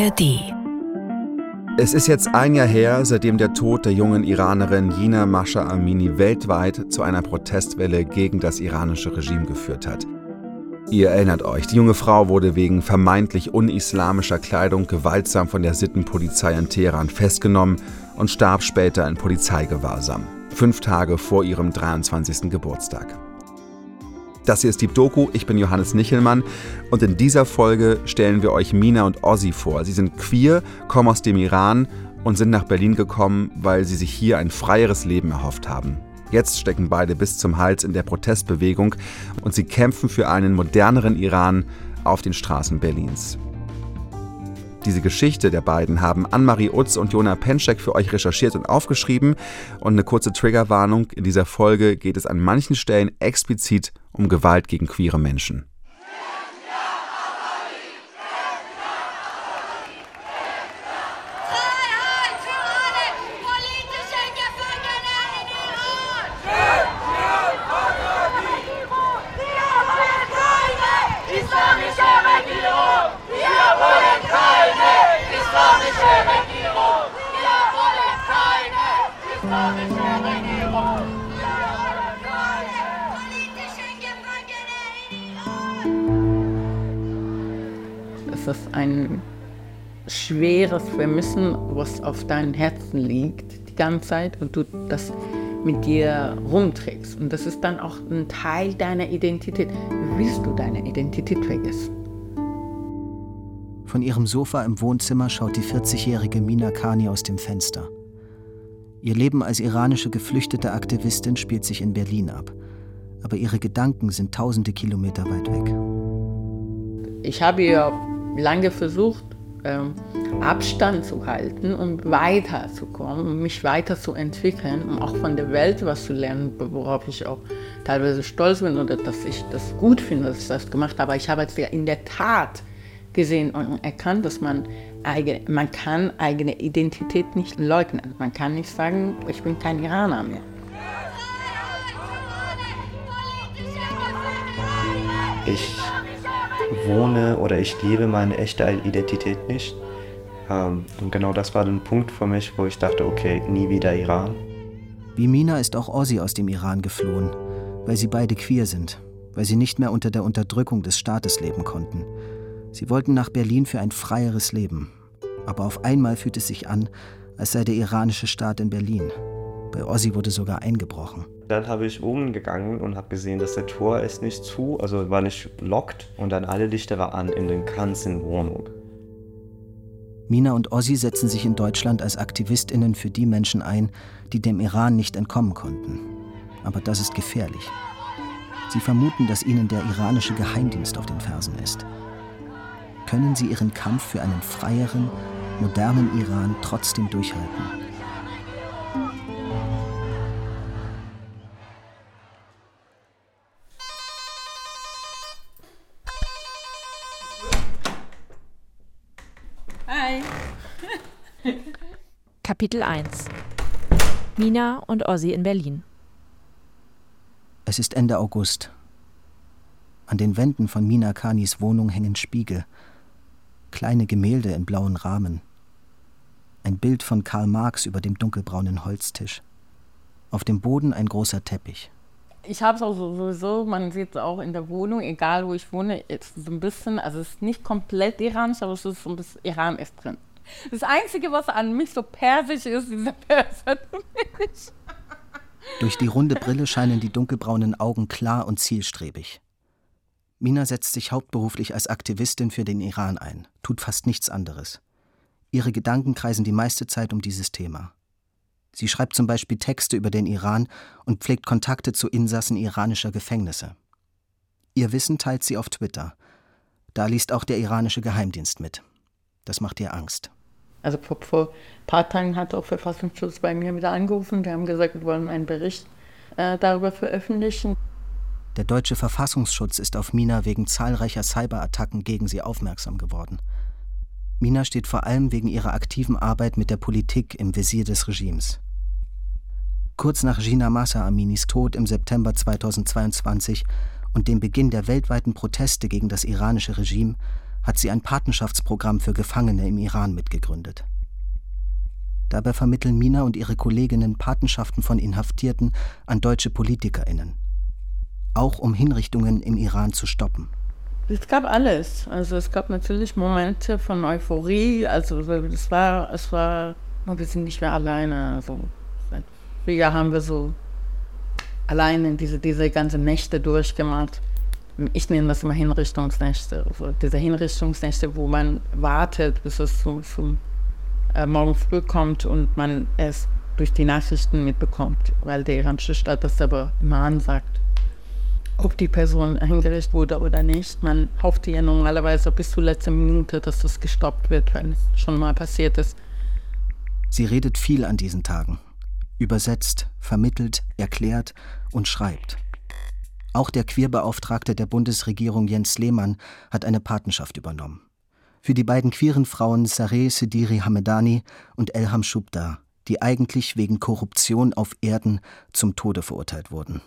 ARD. Es ist jetzt ein Jahr her, seitdem der Tod der jungen Iranerin Jina Masha Amini weltweit zu einer Protestwelle gegen das iranische Regime geführt hat. Ihr erinnert euch, die junge Frau wurde wegen vermeintlich unislamischer Kleidung gewaltsam von der Sittenpolizei in Teheran festgenommen und starb später in Polizeigewahrsam, fünf Tage vor ihrem 23. Geburtstag. Das hier ist Deep Doku, ich bin Johannes Nichelmann und in dieser Folge stellen wir euch Mina und Ozzy vor. Sie sind queer, kommen aus dem Iran und sind nach Berlin gekommen, weil sie sich hier ein freieres Leben erhofft haben. Jetzt stecken beide bis zum Hals in der Protestbewegung und sie kämpfen für einen moderneren Iran auf den Straßen Berlins. Diese Geschichte der beiden haben Anne-Marie Utz und Jona Penschek für euch recherchiert und aufgeschrieben. Und eine kurze Triggerwarnung: In dieser Folge geht es an manchen Stellen explizit um Gewalt gegen queere Menschen. Schweres Vermissen, was auf deinem Herzen liegt die ganze Zeit und du das mit dir rumträgst. Und das ist dann auch ein Teil deiner Identität. Willst du deine Identität vergessen? Von ihrem Sofa im Wohnzimmer schaut die 40-jährige Mina Kani aus dem Fenster. Ihr Leben als iranische geflüchtete Aktivistin spielt sich in Berlin ab. Aber ihre Gedanken sind tausende Kilometer weit weg. Ich habe ihr lange versucht, ähm, Abstand zu halten, um weiterzukommen, um mich weiterzuentwickeln, um auch von der Welt was zu lernen, worauf ich auch teilweise stolz bin oder dass ich das gut finde, dass ich das gemacht habe. Aber ich habe jetzt ja in der Tat gesehen und erkannt, dass man, eigene, man kann eigene Identität nicht leugnen. Man kann nicht sagen, ich bin kein Iraner mehr. Ich wohne oder ich lebe meine echte Identität nicht. Ähm, und genau das war der Punkt für mich, wo ich dachte, okay, nie wieder Iran. Wie Mina ist auch Ozzy aus dem Iran geflohen, weil sie beide queer sind, weil sie nicht mehr unter der Unterdrückung des Staates leben konnten. Sie wollten nach Berlin für ein freieres Leben. Aber auf einmal fühlt es sich an, als sei der iranische Staat in Berlin. Bei Ozzy wurde sogar eingebrochen. Dann habe ich umgegangen und habe gesehen, dass der Tor ist nicht zu, also war nicht lockt und dann alle Lichter waren an in der ganzen Wohnung. Mina und Ozzy setzen sich in Deutschland als Aktivistinnen für die Menschen ein, die dem Iran nicht entkommen konnten. Aber das ist gefährlich. Sie vermuten, dass ihnen der iranische Geheimdienst auf den Fersen ist. Können sie ihren Kampf für einen freieren, modernen Iran trotzdem durchhalten? Kapitel 1 Mina und Ozzy in Berlin Es ist Ende August. An den Wänden von Mina Kanis Wohnung hängen Spiegel, kleine Gemälde in blauen Rahmen. Ein Bild von Karl Marx über dem dunkelbraunen Holztisch. Auf dem Boden ein großer Teppich. Ich habe es auch sowieso, man sieht es auch in der Wohnung, egal wo ich wohne, ist so ein bisschen, also es ist nicht komplett iranisch, aber es ist so ein bisschen, Iran ist drin. Das Einzige, was an mich so persisch ist, dieser Perser. Durch die runde Brille scheinen die dunkelbraunen Augen klar und zielstrebig. Mina setzt sich hauptberuflich als Aktivistin für den Iran ein, tut fast nichts anderes. Ihre Gedanken kreisen die meiste Zeit um dieses Thema. Sie schreibt zum Beispiel Texte über den Iran und pflegt Kontakte zu Insassen iranischer Gefängnisse. Ihr Wissen teilt sie auf Twitter. Da liest auch der iranische Geheimdienst mit. Das macht ihr Angst. Also vor, vor ein paar Tagen hat auch Verfassungsschutz bei mir wieder angerufen. Die haben gesagt, wir wollen einen Bericht äh, darüber veröffentlichen. Der deutsche Verfassungsschutz ist auf Mina wegen zahlreicher Cyberattacken gegen sie aufmerksam geworden. Mina steht vor allem wegen ihrer aktiven Arbeit mit der Politik im Visier des Regimes. Kurz nach Gina Massa Aminis Tod im September 2022 und dem Beginn der weltweiten Proteste gegen das iranische Regime hat sie ein Patenschaftsprogramm für Gefangene im Iran mitgegründet. Dabei vermitteln Mina und ihre Kolleginnen Patenschaften von Inhaftierten an deutsche PolitikerInnen. Auch um Hinrichtungen im Iran zu stoppen. Es gab alles. Also es gab natürlich Momente von Euphorie. Also es war, es war, wir sind nicht mehr alleine. Also seit vier Jahren haben wir so alleine diese, diese ganzen Nächte durchgemacht. Ich nenne das immer Hinrichtungsnächte. Also diese Hinrichtungsnächte, wo man wartet, bis es zum, zum äh, morgen früh kommt und man es durch die Nachrichten mitbekommt, weil der iranische Staat das aber immer ansagt. Ob die Person hingerichtet wurde oder nicht, man hoffte ja normalerweise bis zur letzten Minute, dass das gestoppt wird, wenn es schon mal passiert ist. Sie redet viel an diesen Tagen. Übersetzt, vermittelt, erklärt und schreibt. Auch der Queerbeauftragte der Bundesregierung Jens Lehmann hat eine Patenschaft übernommen für die beiden queeren Frauen Sareh Sediri Hamedani und Elham Shubda, die eigentlich wegen Korruption auf Erden zum Tode verurteilt wurden.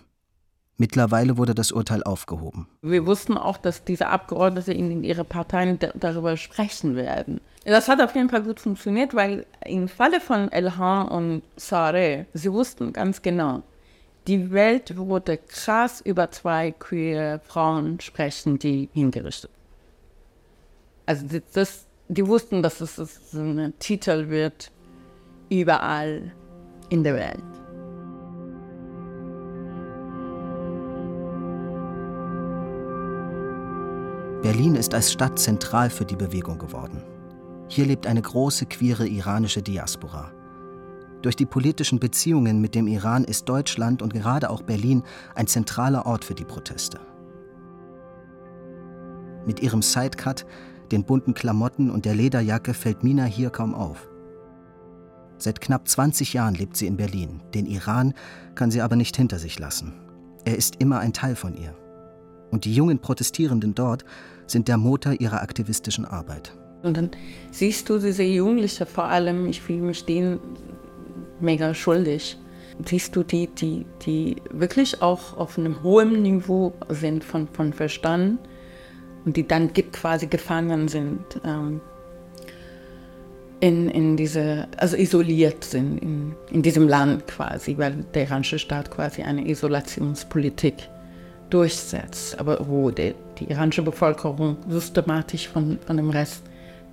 Mittlerweile wurde das Urteil aufgehoben. Wir wussten auch, dass diese Abgeordneten in ihre Parteien darüber sprechen werden. Das hat auf jeden Fall gut funktioniert, weil im Falle von Elham und Sareh, sie wussten ganz genau, die Welt wurde krass über zwei queere Frauen sprechen, die hingerichtet also das, die wussten, dass es so ein Titel wird überall in der Welt. Berlin ist als Stadt zentral für die Bewegung geworden. Hier lebt eine große queere iranische Diaspora. Durch die politischen Beziehungen mit dem Iran ist Deutschland und gerade auch Berlin ein zentraler Ort für die Proteste. Mit ihrem Sidecut den bunten Klamotten und der Lederjacke fällt Mina hier kaum auf. Seit knapp 20 Jahren lebt sie in Berlin. Den Iran kann sie aber nicht hinter sich lassen. Er ist immer ein Teil von ihr. Und die jungen Protestierenden dort sind der Motor ihrer aktivistischen Arbeit. Und dann siehst du diese Jugendlichen vor allem, ich fühle mich denen mega schuldig. Siehst du die, die, die wirklich auch auf einem hohen Niveau sind von, von Verstand und die dann quasi gefangen sind ähm, in, in diese, also isoliert sind in, in diesem Land quasi, weil der iranische Staat quasi eine Isolationspolitik durchsetzt, aber wo die, die iranische Bevölkerung systematisch von, von dem Rest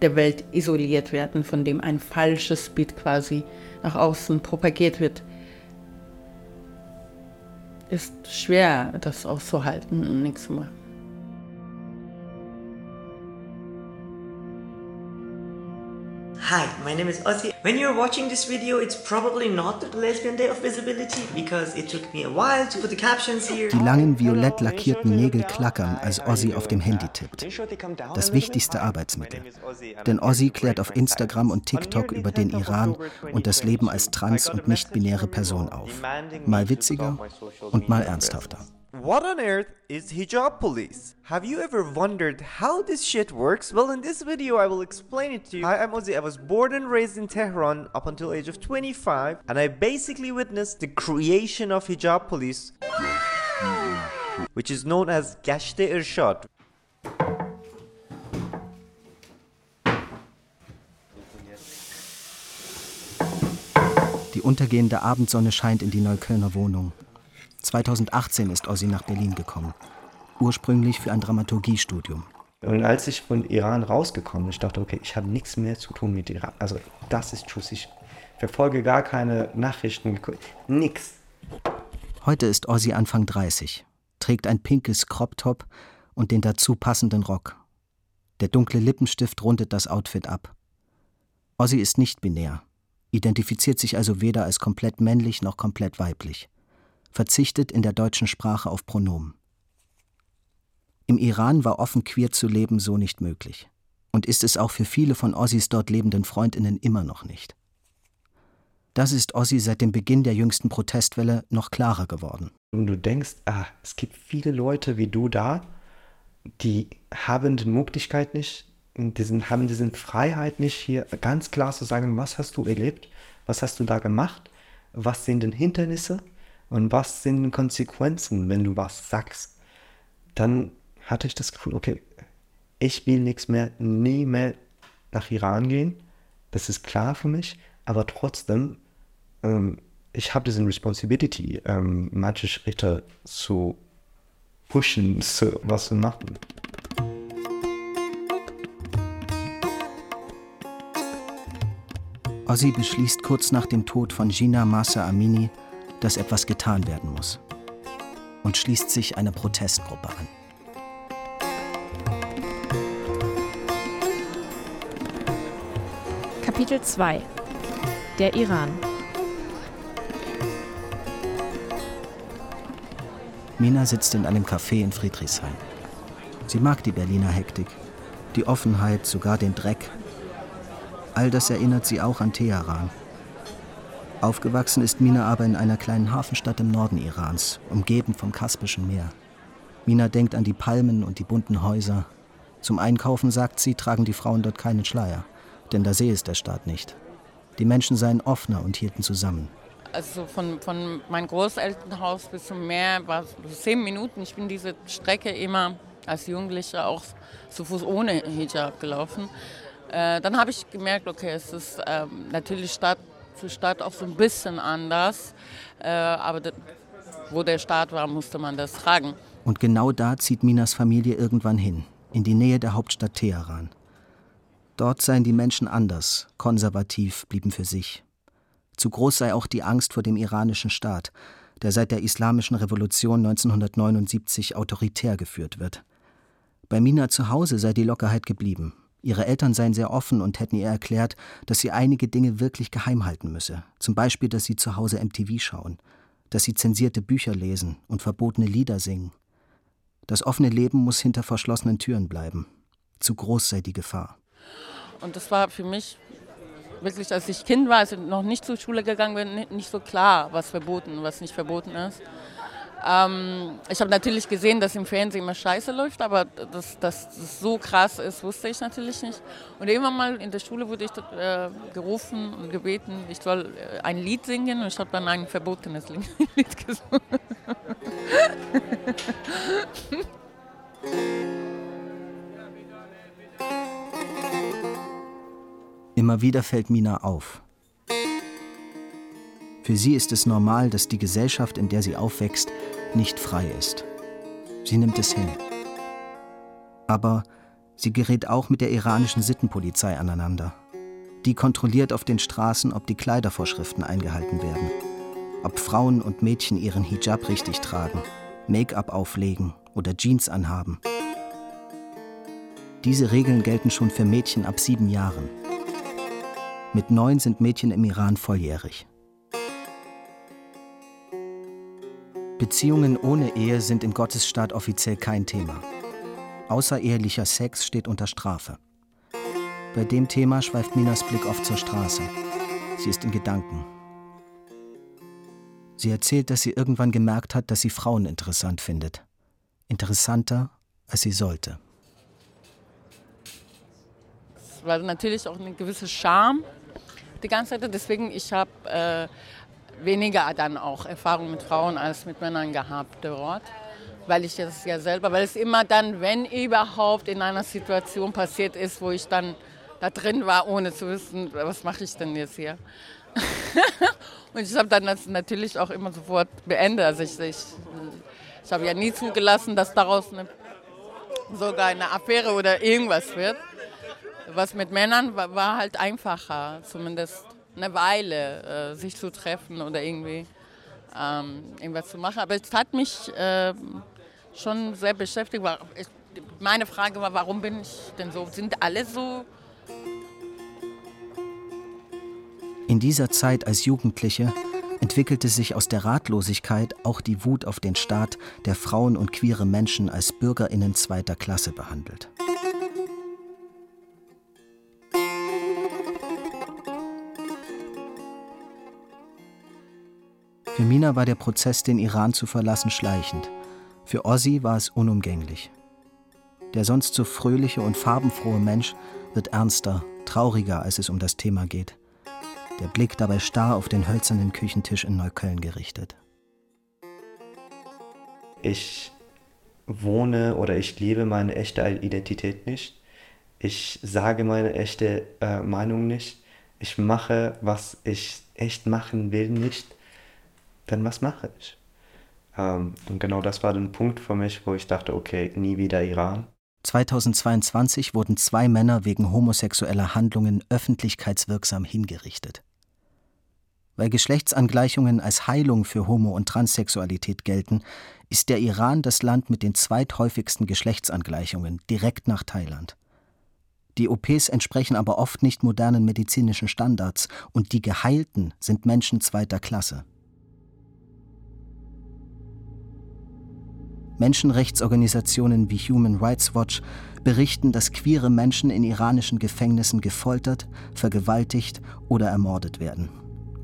der Welt isoliert werden, von dem ein falsches Bild quasi nach außen propagiert wird, ist schwer, das auszuhalten und nichts zu machen. Hi, my name is Ozzy. When you're watching this video, it's probably not the Lesbian Day of Visibility because it took me a while to put the captions here. Die langen violett lackierten Nägel klackern, als Ozzy auf dem Handy tippt. Das wichtigste Arbeitsmittel. Denn Ozzy klärt auf Instagram und TikTok über den Iran und das Leben als trans- und nicht-binäre Person auf. Mal witziger und mal ernsthafter. What on earth is hijab police? Have you ever wondered how this shit works? Well, in this video I will explain it to you. Hi, I'm Ozzy. I was born and raised in Tehran up until age of 25 and I basically witnessed the creation of hijab police which is known as Gashte Irshad. Die untergehende Abendsonne scheint in die Neuköllner Wohnung. 2018 ist Ozzy nach Berlin gekommen. Ursprünglich für ein Dramaturgiestudium. Und als ich von Iran rausgekommen bin, ich dachte, okay, ich habe nichts mehr zu tun mit Iran. Also das ist Schuss. Ich verfolge gar keine Nachrichten, nix. Heute ist Ozzy Anfang 30, trägt ein pinkes Crop-Top und den dazu passenden Rock. Der dunkle Lippenstift rundet das Outfit ab. Ozzy ist nicht binär, identifiziert sich also weder als komplett männlich noch komplett weiblich verzichtet in der deutschen Sprache auf Pronomen. Im Iran war offen queer zu leben so nicht möglich. Und ist es auch für viele von Ossis dort lebenden Freundinnen immer noch nicht. Das ist Ossi seit dem Beginn der jüngsten Protestwelle noch klarer geworden. Und du denkst, ah, es gibt viele Leute wie du da, die haben die Möglichkeit nicht, diesen, haben diese Freiheit nicht, hier ganz klar zu sagen, was hast du erlebt, was hast du da gemacht, was sind denn Hindernisse und was sind Konsequenzen, wenn du was sagst, dann hatte ich das Gefühl, okay, ich will nichts mehr, nie mehr nach Iran gehen. Das ist klar für mich, aber trotzdem, ähm, ich habe diese Responsibility, ähm, manche Schritte zu pushen, zu, was zu machen. Ozzy beschließt kurz nach dem Tod von Gina Massa Amini, dass etwas getan werden muss und schließt sich einer Protestgruppe an. Kapitel 2 Der Iran Mina sitzt in einem Café in Friedrichshain. Sie mag die Berliner Hektik, die Offenheit, sogar den Dreck. All das erinnert sie auch an Teheran. Aufgewachsen ist Mina aber in einer kleinen Hafenstadt im Norden Irans, umgeben vom Kaspischen Meer. Mina denkt an die Palmen und die bunten Häuser. Zum Einkaufen, sagt sie, tragen die Frauen dort keinen Schleier, denn da sehe es der Staat nicht. Die Menschen seien offener und hielten zusammen. Also von, von meinem Großelternhaus bis zum Meer war es zehn Minuten. Ich bin diese Strecke immer als Jugendliche auch zu Fuß ohne Hijab gelaufen. Äh, dann habe ich gemerkt, okay, es ist ähm, natürlich Stadt für Stadt auch so ein bisschen anders. Äh, aber wo der Staat war, musste man das tragen. Und genau da zieht Minas Familie irgendwann hin, in die Nähe der Hauptstadt Teheran. Dort seien die Menschen anders, konservativ, blieben für sich. Zu groß sei auch die Angst vor dem iranischen Staat, der seit der Islamischen Revolution 1979 autoritär geführt wird. Bei Mina zu Hause sei die Lockerheit geblieben. Ihre Eltern seien sehr offen und hätten ihr erklärt, dass sie einige Dinge wirklich geheim halten müsse. Zum Beispiel, dass sie zu Hause MTV schauen, dass sie zensierte Bücher lesen und verbotene Lieder singen. Das offene Leben muss hinter verschlossenen Türen bleiben. Zu groß sei die Gefahr. Und das war für mich wirklich, als ich Kind war, also noch nicht zur Schule gegangen bin, nicht so klar, was verboten und was nicht verboten ist. Ähm, ich habe natürlich gesehen, dass im Fernsehen immer Scheiße läuft, aber dass, das so krass ist, wusste ich natürlich nicht. Und irgendwann mal in der Schule wurde ich äh, gerufen und gebeten, ich soll äh, ein Lied singen und ich habe dann ein verbotenes Lied gesungen. Immer wieder fällt Mina auf. Für sie ist es normal, dass die Gesellschaft, in der sie aufwächst, nicht frei ist. Sie nimmt es hin. Aber sie gerät auch mit der iranischen Sittenpolizei aneinander. Die kontrolliert auf den Straßen, ob die Kleidervorschriften eingehalten werden, ob Frauen und Mädchen ihren Hijab richtig tragen, Make-up auflegen oder Jeans anhaben. Diese Regeln gelten schon für Mädchen ab sieben Jahren. Mit neun sind Mädchen im Iran volljährig. Beziehungen ohne Ehe sind im Gottesstaat offiziell kein Thema. Außerehelicher Sex steht unter Strafe. Bei dem Thema schweift Minas Blick oft zur Straße. Sie ist in Gedanken. Sie erzählt, dass sie irgendwann gemerkt hat, dass sie Frauen interessant findet. Interessanter, als sie sollte. Es war natürlich auch eine gewisse Scham die ganze Zeit. Deswegen, ich habe äh, weniger dann auch Erfahrung mit Frauen als mit Männern gehabt dort. Weil ich das ja selber, weil es immer dann, wenn überhaupt in einer Situation passiert ist, wo ich dann da drin war, ohne zu wissen, was mache ich denn jetzt hier. und ich habe dann das natürlich auch immer sofort beendet. Also ich, ich, ich habe ja nie zugelassen, dass daraus eine, sogar eine Affäre oder irgendwas wird. Was mit Männern war, war halt einfacher, zumindest eine Weile, äh, sich zu treffen oder irgendwie ähm, irgendwas zu machen. Aber es hat mich äh, schon sehr beschäftigt. Ich, meine Frage war, warum bin ich denn so? Sind alle so? In dieser Zeit als Jugendliche entwickelte sich aus der Ratlosigkeit auch die Wut auf den Staat, der Frauen und queere Menschen als Bürgerinnen zweiter Klasse behandelt. Für Mina war der Prozess, den Iran zu verlassen, schleichend. Für Ozzy war es unumgänglich. Der sonst so fröhliche und farbenfrohe Mensch wird ernster, trauriger, als es um das Thema geht. Der Blick dabei starr auf den hölzernen Küchentisch in Neukölln gerichtet. Ich wohne oder ich lebe meine echte Identität nicht. Ich sage meine echte äh, Meinung nicht. Ich mache, was ich echt machen will, nicht. Dann was mache ich? Ähm, und genau das war der Punkt für mich, wo ich dachte, okay, nie wieder Iran. 2022 wurden zwei Männer wegen homosexueller Handlungen öffentlichkeitswirksam hingerichtet. Weil Geschlechtsangleichungen als Heilung für Homo- und Transsexualität gelten, ist der Iran das Land mit den zweithäufigsten Geschlechtsangleichungen, direkt nach Thailand. Die OPs entsprechen aber oft nicht modernen medizinischen Standards und die Geheilten sind Menschen zweiter Klasse. Menschenrechtsorganisationen wie Human Rights Watch berichten, dass queere Menschen in iranischen Gefängnissen gefoltert, vergewaltigt oder ermordet werden.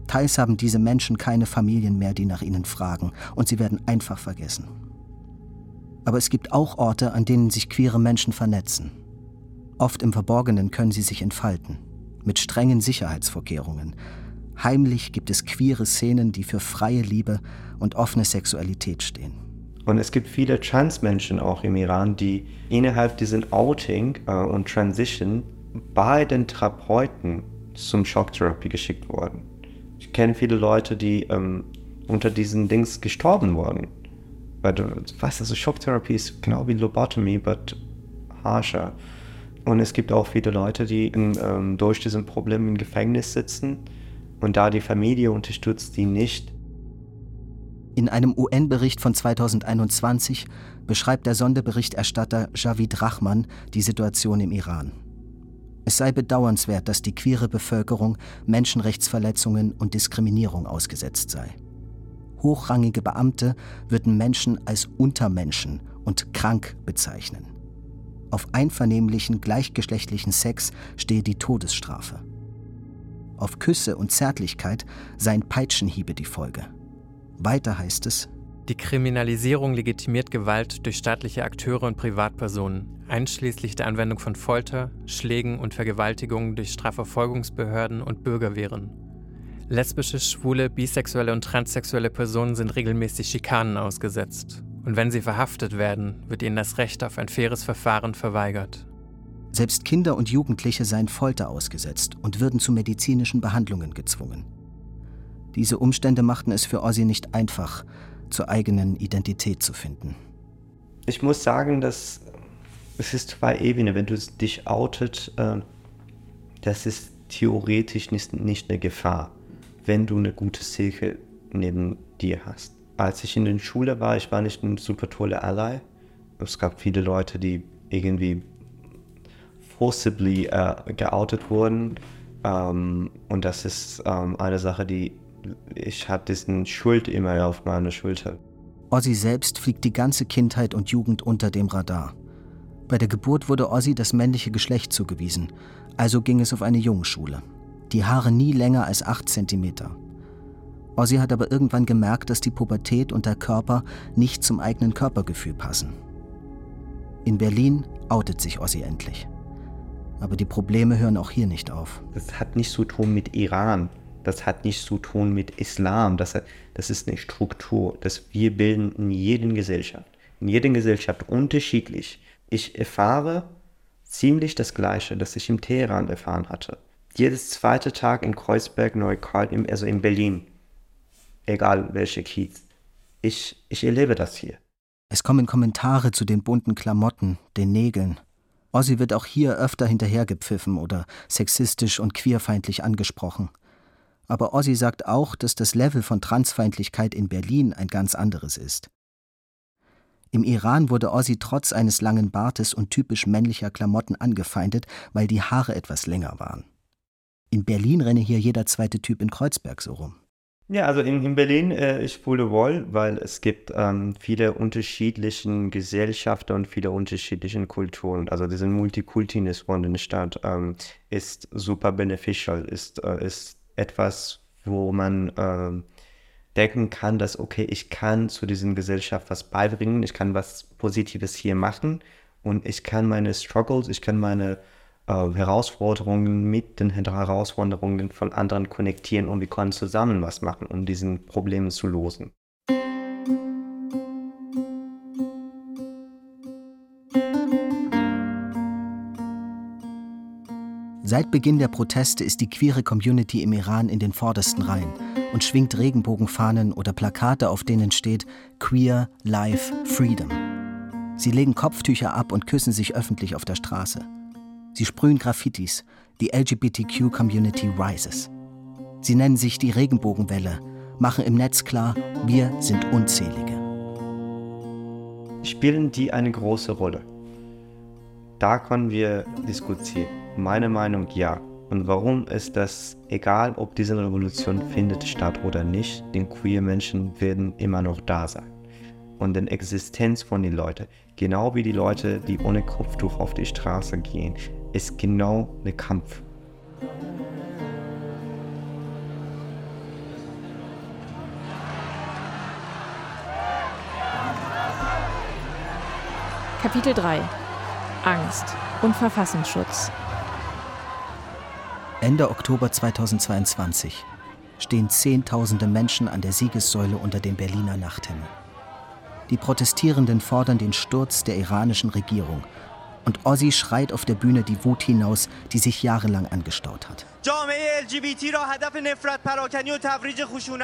Teils haben diese Menschen keine Familien mehr, die nach ihnen fragen, und sie werden einfach vergessen. Aber es gibt auch Orte, an denen sich queere Menschen vernetzen. Oft im Verborgenen können sie sich entfalten, mit strengen Sicherheitsvorkehrungen. Heimlich gibt es queere Szenen, die für freie Liebe und offene Sexualität stehen. Und es gibt viele Trans-Menschen auch im Iran, die innerhalb diesen Outing äh, und Transition bei den Therapeuten zum Schocktherapie geschickt wurden. Ich kenne viele Leute, die ähm, unter diesen Dings gestorben wurden. Weil du weißt, also Schocktherapie ist genau wie Lobotomy, but harscher. Und es gibt auch viele Leute, die in, ähm, durch diesen Problem im Gefängnis sitzen und da die Familie unterstützt, die nicht in einem UN-Bericht von 2021 beschreibt der Sonderberichterstatter Javid Rahman die Situation im Iran. Es sei bedauernswert, dass die queere Bevölkerung Menschenrechtsverletzungen und Diskriminierung ausgesetzt sei. Hochrangige Beamte würden Menschen als Untermenschen und krank bezeichnen. Auf einvernehmlichen gleichgeschlechtlichen Sex stehe die Todesstrafe. Auf Küsse und Zärtlichkeit seien Peitschenhiebe die Folge. Weiter heißt es, die Kriminalisierung legitimiert Gewalt durch staatliche Akteure und Privatpersonen, einschließlich der Anwendung von Folter, Schlägen und Vergewaltigungen durch Strafverfolgungsbehörden und Bürgerwehren. Lesbische, schwule, bisexuelle und transsexuelle Personen sind regelmäßig Schikanen ausgesetzt. Und wenn sie verhaftet werden, wird ihnen das Recht auf ein faires Verfahren verweigert. Selbst Kinder und Jugendliche seien Folter ausgesetzt und würden zu medizinischen Behandlungen gezwungen. Diese Umstände machten es für Ozzy nicht einfach, zur eigenen Identität zu finden. Ich muss sagen, dass es ist zwei Ebenen. Wenn du dich outet, äh, das ist theoretisch nicht, nicht eine Gefahr, wenn du eine gute Silke neben dir hast. Als ich in der Schule war, ich war nicht ein super toller Ally. Es gab viele Leute, die irgendwie forcibly äh, geoutet wurden. Ähm, und das ist ähm, eine Sache, die ich hatte diesen Schuld immer auf meiner Schulter. Ozzy selbst fliegt die ganze Kindheit und Jugend unter dem Radar. Bei der Geburt wurde Ozzy das männliche Geschlecht zugewiesen, also ging es auf eine Jungschule. Die Haare nie länger als 8 cm. Ozzy hat aber irgendwann gemerkt, dass die Pubertät und der Körper nicht zum eigenen Körpergefühl passen. In Berlin outet sich Ozzy endlich. Aber die Probleme hören auch hier nicht auf. Das hat nichts zu tun mit Iran. Das hat nichts zu tun mit Islam. Das, das ist eine Struktur, das wir bilden in jeder Gesellschaft. In jeder Gesellschaft unterschiedlich. Ich erfahre ziemlich das Gleiche, das ich im Teheran erfahren hatte. Jedes zweite Tag in Kreuzberg, Neukölln, also in Berlin. Egal welche Kiez. Ich, ich erlebe das hier. Es kommen Kommentare zu den bunten Klamotten, den Nägeln. Ozzy wird auch hier öfter hinterhergepfiffen oder sexistisch und queerfeindlich angesprochen. Aber Ozzy sagt auch, dass das Level von Transfeindlichkeit in Berlin ein ganz anderes ist. Im Iran wurde Ozzy trotz eines langen Bartes und typisch männlicher Klamotten angefeindet, weil die Haare etwas länger waren. In Berlin renne hier jeder zweite Typ in Kreuzberg so rum. Ja, also in, in Berlin, äh, ich fühle wohl, weil es gibt ähm, viele unterschiedliche Gesellschaften und viele unterschiedliche Kulturen. Also diese Multikultinis von der Stadt ähm, ist super beneficial, ist, äh, ist etwas, wo man äh, denken kann, dass, okay, ich kann zu dieser Gesellschaft was beibringen, ich kann was Positives hier machen und ich kann meine Struggles, ich kann meine äh, Herausforderungen mit den Herausforderungen von anderen konnektieren und wir können zusammen was machen, um diesen Problemen zu losen. Seit Beginn der Proteste ist die queere Community im Iran in den vordersten Reihen und schwingt Regenbogenfahnen oder Plakate, auf denen steht Queer Life Freedom. Sie legen Kopftücher ab und küssen sich öffentlich auf der Straße. Sie sprühen Graffitis, die LGBTQ-Community rises. Sie nennen sich die Regenbogenwelle, machen im Netz klar, wir sind unzählige. Spielen die eine große Rolle? Da können wir diskutieren. Meine Meinung ja. Und warum ist das egal, ob diese Revolution findet statt oder nicht, den queer Menschen werden immer noch da sein. Und die Existenz von den Leuten, genau wie die Leute, die ohne Kopftuch auf die Straße gehen, ist genau ein Kampf. Kapitel 3 Angst und Verfassungsschutz Ende Oktober 2022 stehen Zehntausende Menschen an der Siegessäule unter dem Berliner Nachthimmel. Die Protestierenden fordern den Sturz der iranischen Regierung und Ozzy schreit auf der Bühne die Wut hinaus, die sich jahrelang angestaut hat.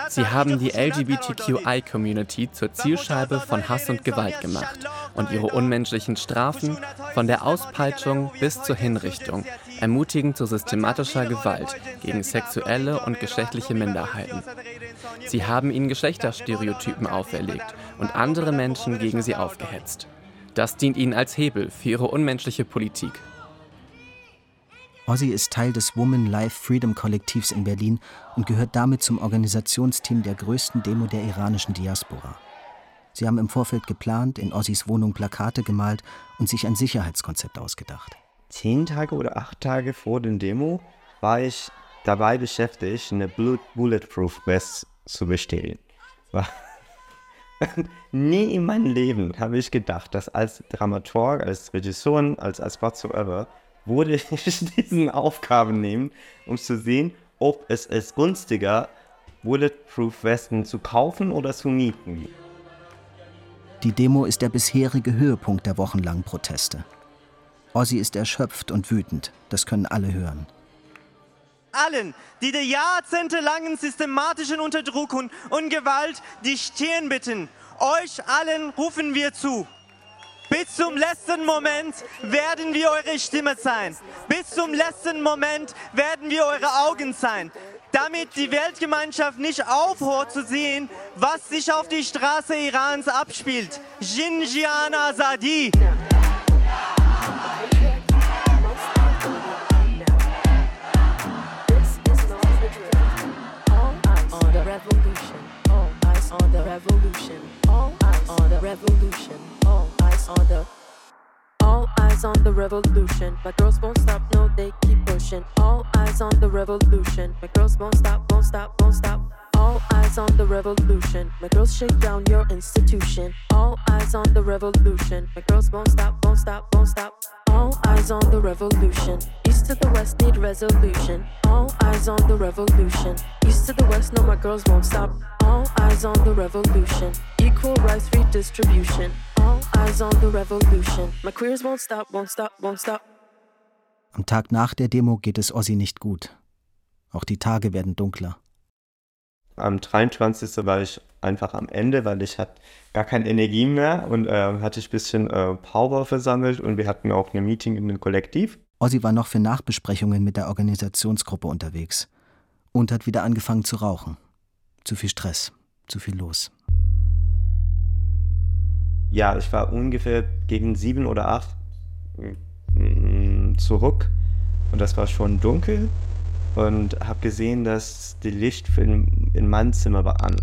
Sie haben die LGBTQI-Community zur Zielscheibe von Hass und Gewalt gemacht und ihre unmenschlichen Strafen, von der Auspeitschung bis zur Hinrichtung, ermutigen zu systematischer Gewalt gegen sexuelle und geschlechtliche Minderheiten. Sie haben ihnen Geschlechterstereotypen auferlegt und andere Menschen gegen sie aufgehetzt. Das dient ihnen als Hebel für ihre unmenschliche Politik. Ozzy ist Teil des Woman Life Freedom Kollektivs in Berlin und gehört damit zum Organisationsteam der größten Demo der iranischen Diaspora. Sie haben im Vorfeld geplant, in Ozzys Wohnung Plakate gemalt und sich ein Sicherheitskonzept ausgedacht. Zehn Tage oder acht Tage vor der Demo war ich dabei beschäftigt, eine Bulletproof Vest zu bestellen. Nie in meinem Leben habe ich gedacht, dass als Dramaturg, als Regisseur, als, als whatsoever, würde ich diesen Aufgaben nehmen, um zu sehen, ob es es günstiger Bulletproof Westen zu kaufen oder zu mieten. Die Demo ist der bisherige Höhepunkt der wochenlangen Proteste. Ozzy ist erschöpft und wütend, das können alle hören. Allen, die der jahrzehntelangen systematischen Unterdrückung und Gewalt die Stirn bitten, euch allen rufen wir zu. Bis zum letzten Moment werden wir eure Stimme sein. Bis zum letzten Moment werden wir eure Augen sein. Damit die Weltgemeinschaft nicht aufhört zu sehen, was sich auf die Straße Irans abspielt. Xinjiang Azadi. Revolution. All eyes on the revolution. All eyes on the revolution. All eyes on the. All eyes on the revolution. My girls won't stop, no, they keep pushing. All eyes on the revolution. My girls won't stop, won't stop, won't stop. All eyes on the revolution. My girls shake down your institution. All eyes on the revolution. My girls won't stop, won't stop, won't stop. All eyes on the revolution. East to the west need resolution. All eyes on the revolution. East to the west, no, my girls won't stop. All eyes on the revolution. Equal rights redistribution. All eyes on the revolution. My queers won't stop, won't stop, won't stop. Am Tag nach der Demo geht es Ozzy nicht gut. Auch die Tage werden dunkler. Am 23. war ich einfach am Ende, weil ich hatte gar keine Energie mehr und äh, hatte ich ein bisschen äh, Power versammelt und wir hatten auch ein Meeting in dem Kollektiv. Ozzy war noch für Nachbesprechungen mit der Organisationsgruppe unterwegs und hat wieder angefangen zu rauchen. Zu viel Stress, zu viel los. Ja, ich war ungefähr gegen sieben oder acht mm, zurück und das war schon dunkel und habe gesehen, dass die Licht in, in meinem Zimmer war an.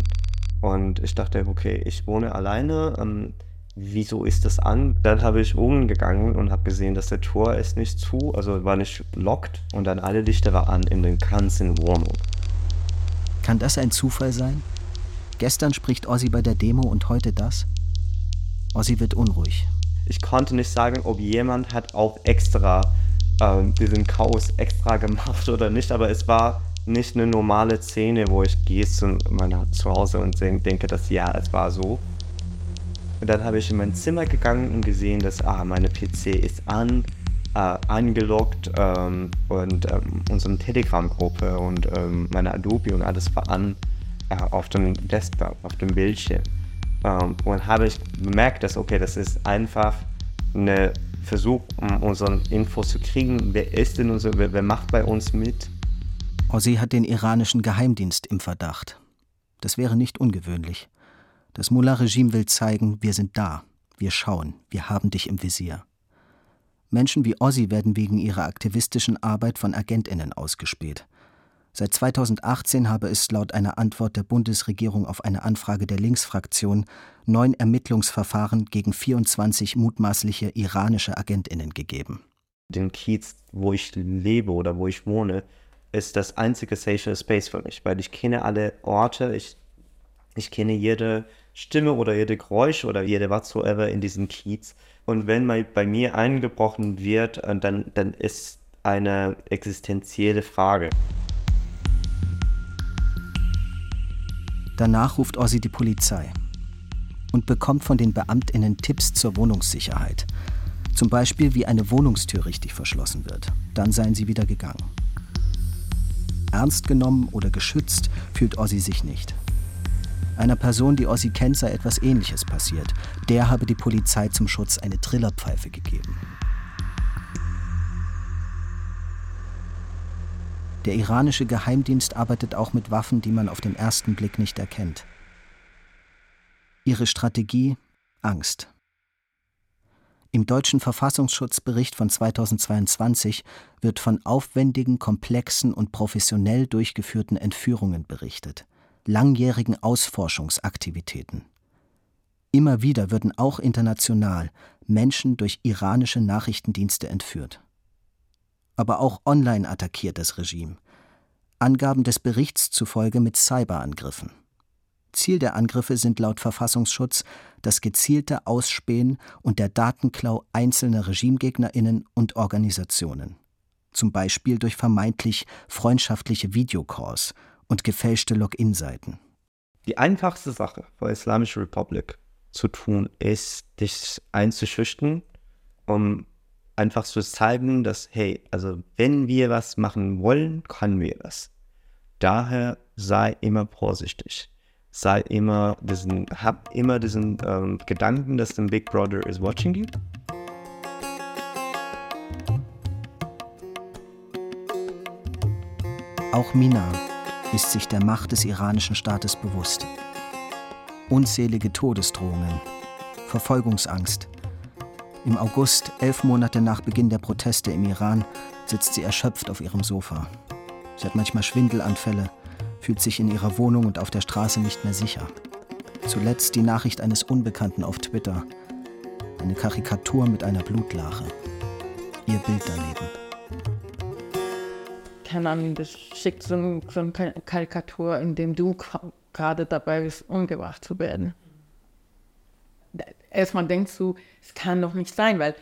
Und ich dachte, okay, ich wohne alleine. Ähm, wieso ist das an? Dann habe ich oben gegangen und habe gesehen, dass der Tor ist nicht zu, also war nicht locked und dann alle Lichter waren an in den ganzen Wohnung. Kann das ein Zufall sein? Gestern spricht Ozzy bei der Demo und heute das? Ozzy wird unruhig. Ich konnte nicht sagen, ob jemand hat auch extra ähm, diesen Chaos extra gemacht oder nicht, aber es war nicht eine normale Szene, wo ich gehe zu meiner zu Hause und denke, dass ja, es war so. Und dann habe ich in mein Zimmer gegangen und gesehen, dass ah, meine PC ist an, äh, eingeloggt ähm, und ähm, unsere Telegram-Gruppe und ähm, meine Adobe und alles war an äh, auf dem Desktop, auf dem Bildschirm. Ähm, und habe ich bemerkt, dass okay, das ist einfach ein Versuch, um unsere Infos zu kriegen. Wer ist denn unser, wer, wer macht bei uns mit? Ozzy hat den iranischen Geheimdienst im Verdacht. Das wäre nicht ungewöhnlich. Das Mullah-Regime will zeigen, wir sind da, wir schauen, wir haben dich im Visier. Menschen wie Ozzy werden wegen ihrer aktivistischen Arbeit von AgentInnen ausgespäht. Seit 2018 habe es laut einer Antwort der Bundesregierung auf eine Anfrage der Linksfraktion neun Ermittlungsverfahren gegen 24 mutmaßliche iranische AgentInnen gegeben. Den Kiez, wo ich lebe oder wo ich wohne, ist das einzige Safe Space für mich, weil ich kenne alle Orte, ich, ich kenne jede Stimme oder jede Geräusch oder jede whatsoever in diesem Kiez. Und wenn mal bei mir eingebrochen wird, äh, dann, dann ist eine existenzielle Frage. Danach ruft Ozzy die Polizei und bekommt von den BeamtInnen Tipps zur Wohnungssicherheit. Zum Beispiel, wie eine Wohnungstür richtig verschlossen wird. Dann seien sie wieder gegangen. Ernst genommen oder geschützt fühlt Ozzy sich nicht. Einer Person, die Ozzy kennt, sei etwas Ähnliches passiert. Der habe die Polizei zum Schutz eine Trillerpfeife gegeben. Der iranische Geheimdienst arbeitet auch mit Waffen, die man auf den ersten Blick nicht erkennt. Ihre Strategie Angst. Im deutschen Verfassungsschutzbericht von 2022 wird von aufwendigen, komplexen und professionell durchgeführten Entführungen berichtet, langjährigen Ausforschungsaktivitäten. Immer wieder würden auch international Menschen durch iranische Nachrichtendienste entführt. Aber auch online attackiert das Regime. Angaben des Berichts zufolge mit Cyberangriffen. Ziel der Angriffe sind laut Verfassungsschutz das gezielte Ausspähen und der Datenklau einzelner Regimegegnerinnen und Organisationen, zum Beispiel durch vermeintlich freundschaftliche Videocalls und gefälschte Login-Seiten. Die einfachste Sache für Islamische Republik zu tun, ist, dich einzuschüchtern, um einfach zu zeigen, dass, hey, also wenn wir was machen wollen, können wir das. Daher sei immer vorsichtig sei immer diesen, hab immer diesen ähm, Gedanken, dass der Big Brother is watching you. Auch Mina ist sich der Macht des iranischen Staates bewusst. Unzählige Todesdrohungen, Verfolgungsangst. Im August, elf Monate nach Beginn der Proteste im Iran, sitzt sie erschöpft auf ihrem Sofa. Sie hat manchmal Schwindelanfälle fühlt sich in ihrer Wohnung und auf der Straße nicht mehr sicher. Zuletzt die Nachricht eines Unbekannten auf Twitter. Eine Karikatur mit einer Blutlache. Ihr Bild daneben. Keine Ahnung, das schickt so, ein, so eine Karikatur, in dem du gerade dabei bist, umgebracht zu werden. Erstmal denkst du, es kann doch nicht sein, weil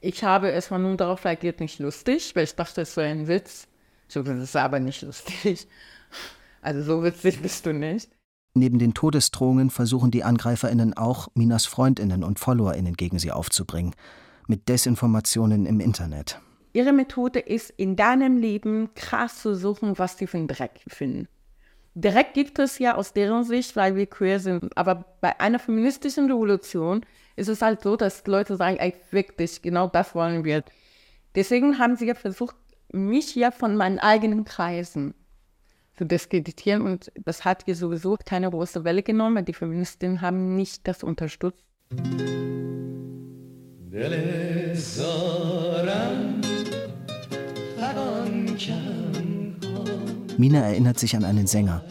ich habe erstmal nur darauf reagiert, nicht lustig, weil ich dachte, es wäre ein Witz. So, das ist aber nicht lustig. Also so witzig bist du nicht. Neben den Todesdrohungen versuchen die AngreiferInnen auch, Minas FreundInnen und FollowerInnen gegen sie aufzubringen. Mit Desinformationen im Internet. Ihre Methode ist, in deinem Leben krass zu suchen, was sie für einen Dreck finden. Dreck gibt es ja aus deren Sicht, weil wir queer sind. Aber bei einer feministischen Revolution ist es halt so, dass Leute sagen, ey, wirklich, genau das wollen wir. Deswegen haben sie ja versucht, mich ja von meinen eigenen Kreisen zu diskreditieren. Und das hat hier sowieso keine große Welle genommen, weil die Feministinnen haben nicht das unterstützt. Mina erinnert sich an einen Sänger,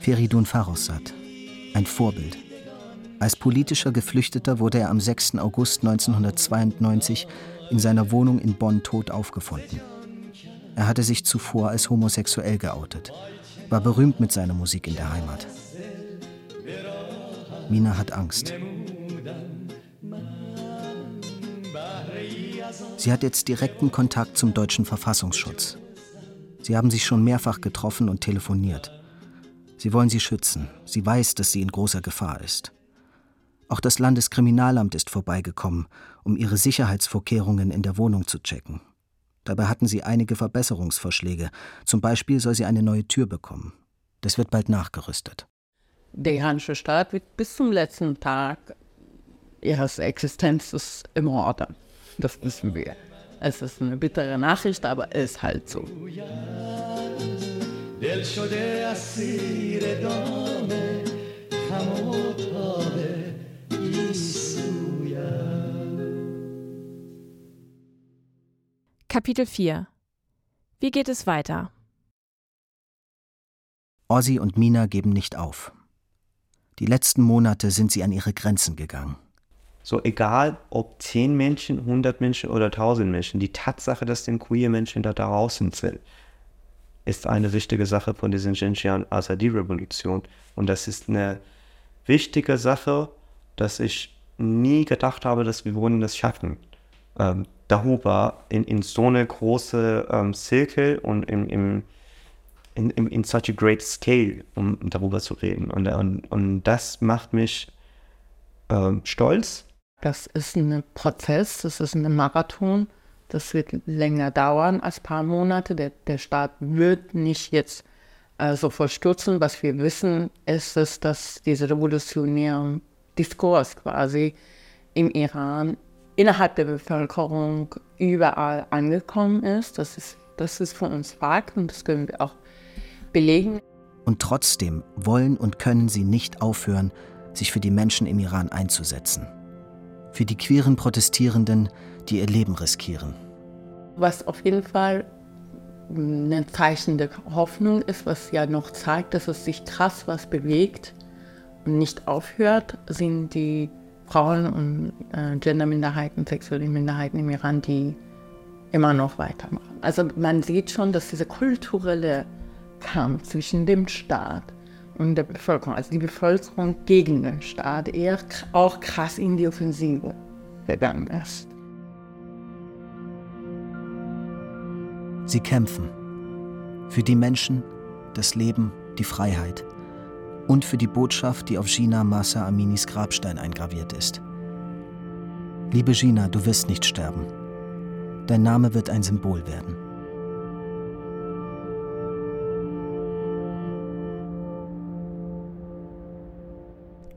Feridun Farrossat, ein Vorbild. Als politischer Geflüchteter wurde er am 6. August 1992 in seiner Wohnung in Bonn tot aufgefunden. Er hatte sich zuvor als homosexuell geoutet war berühmt mit seiner Musik in der Heimat. Mina hat Angst. Sie hat jetzt direkten Kontakt zum deutschen Verfassungsschutz. Sie haben sich schon mehrfach getroffen und telefoniert. Sie wollen sie schützen. Sie weiß, dass sie in großer Gefahr ist. Auch das Landeskriminalamt ist vorbeigekommen, um ihre Sicherheitsvorkehrungen in der Wohnung zu checken. Dabei hatten sie einige Verbesserungsvorschläge. Zum Beispiel soll sie eine neue Tür bekommen. Das wird bald nachgerüstet. Der iranische Staat wird bis zum letzten Tag ihres Existenzes im Orden. Das wissen wir. Es ist eine bittere Nachricht, aber es ist halt so. Kapitel 4 Wie geht es weiter? Ozzy und Mina geben nicht auf. Die letzten Monate sind sie an ihre Grenzen gegangen. So egal, ob 10 Menschen, 100 Menschen oder 1000 Menschen, die Tatsache, dass den queer Menschen da draußen sind, ist eine wichtige Sache von dieser Xinjiang Azadi-Revolution. Und das ist eine wichtige Sache, dass ich nie gedacht habe, dass wir wollen das schaffen. Ähm, darüber in, in so eine große ähm, Zirkel und im, im, in, in, in such a great scale, um darüber zu reden. Und, und, und das macht mich ähm, stolz. Das ist ein Prozess, das ist ein Marathon. Das wird länger dauern als ein paar Monate. Der, der Staat wird nicht jetzt äh, so verstürzen. Was wir wissen, ist, es, dass dieser revolutionäre Diskurs quasi im Iran innerhalb der Bevölkerung überall angekommen ist. Das ist, das ist für uns Fakt und das können wir auch belegen. Und trotzdem wollen und können sie nicht aufhören, sich für die Menschen im Iran einzusetzen. Für die queeren Protestierenden, die ihr Leben riskieren. Was auf jeden Fall ein Zeichen der Hoffnung ist, was ja noch zeigt, dass es sich krass was bewegt und nicht aufhört, sind die Frauen und äh, Genderminderheiten, sexuelle Minderheiten im Iran, die immer noch weitermachen. Also man sieht schon, dass dieser kulturelle Kampf zwischen dem Staat und der Bevölkerung, also die Bevölkerung gegen den Staat, eher auch krass in die Offensive gegangen ist. Sie kämpfen für die Menschen, das Leben, die Freiheit und für die Botschaft, die auf Gina Massa Aminis Grabstein eingraviert ist. Liebe Gina, du wirst nicht sterben. Dein Name wird ein Symbol werden.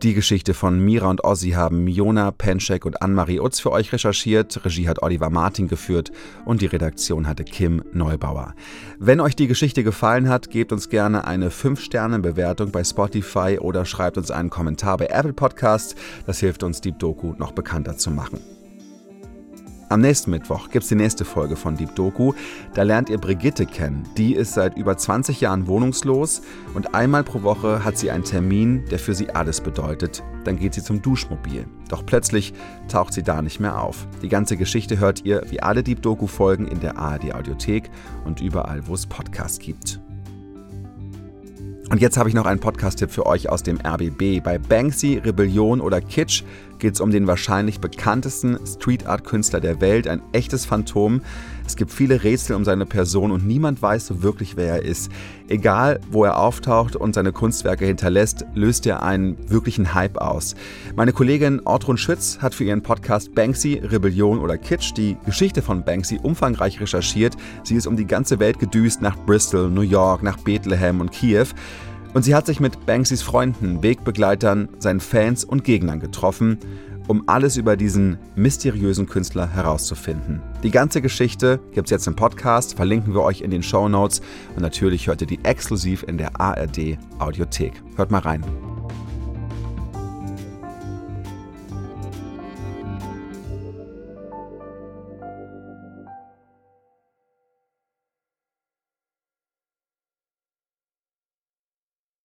Die Geschichte von Mira und Ozzy haben Miona Penschek und Anne-Marie Utz für euch recherchiert. Regie hat Oliver Martin geführt und die Redaktion hatte Kim Neubauer. Wenn euch die Geschichte gefallen hat, gebt uns gerne eine 5-Sterne-Bewertung bei Spotify oder schreibt uns einen Kommentar bei Apple Podcasts. Das hilft uns, Deep Doku noch bekannter zu machen. Am nächsten Mittwoch gibt es die nächste Folge von Deep Doku. Da lernt ihr Brigitte kennen. Die ist seit über 20 Jahren wohnungslos und einmal pro Woche hat sie einen Termin, der für sie alles bedeutet. Dann geht sie zum Duschmobil. Doch plötzlich taucht sie da nicht mehr auf. Die ganze Geschichte hört ihr wie alle Deep Doku Folgen in der ARD Audiothek und überall, wo es Podcasts gibt. Und jetzt habe ich noch einen Podcast-Tipp für euch aus dem RBB. Bei Banksy, Rebellion oder Kitsch geht es um den wahrscheinlich bekanntesten Street Art Künstler der Welt, ein echtes Phantom. Es gibt viele Rätsel um seine Person und niemand weiß so wirklich, wer er ist. Egal, wo er auftaucht und seine Kunstwerke hinterlässt, löst er einen wirklichen Hype aus. Meine Kollegin Ortrun Schütz hat für ihren Podcast Banksy, Rebellion oder Kitsch die Geschichte von Banksy umfangreich recherchiert. Sie ist um die ganze Welt gedüst nach Bristol, New York, nach Bethlehem und Kiew. Und sie hat sich mit Banksys Freunden, Wegbegleitern, seinen Fans und Gegnern getroffen, um alles über diesen mysteriösen Künstler herauszufinden. Die ganze Geschichte gibt es jetzt im Podcast, verlinken wir euch in den Show Notes und natürlich hört ihr die exklusiv in der ARD Audiothek. Hört mal rein.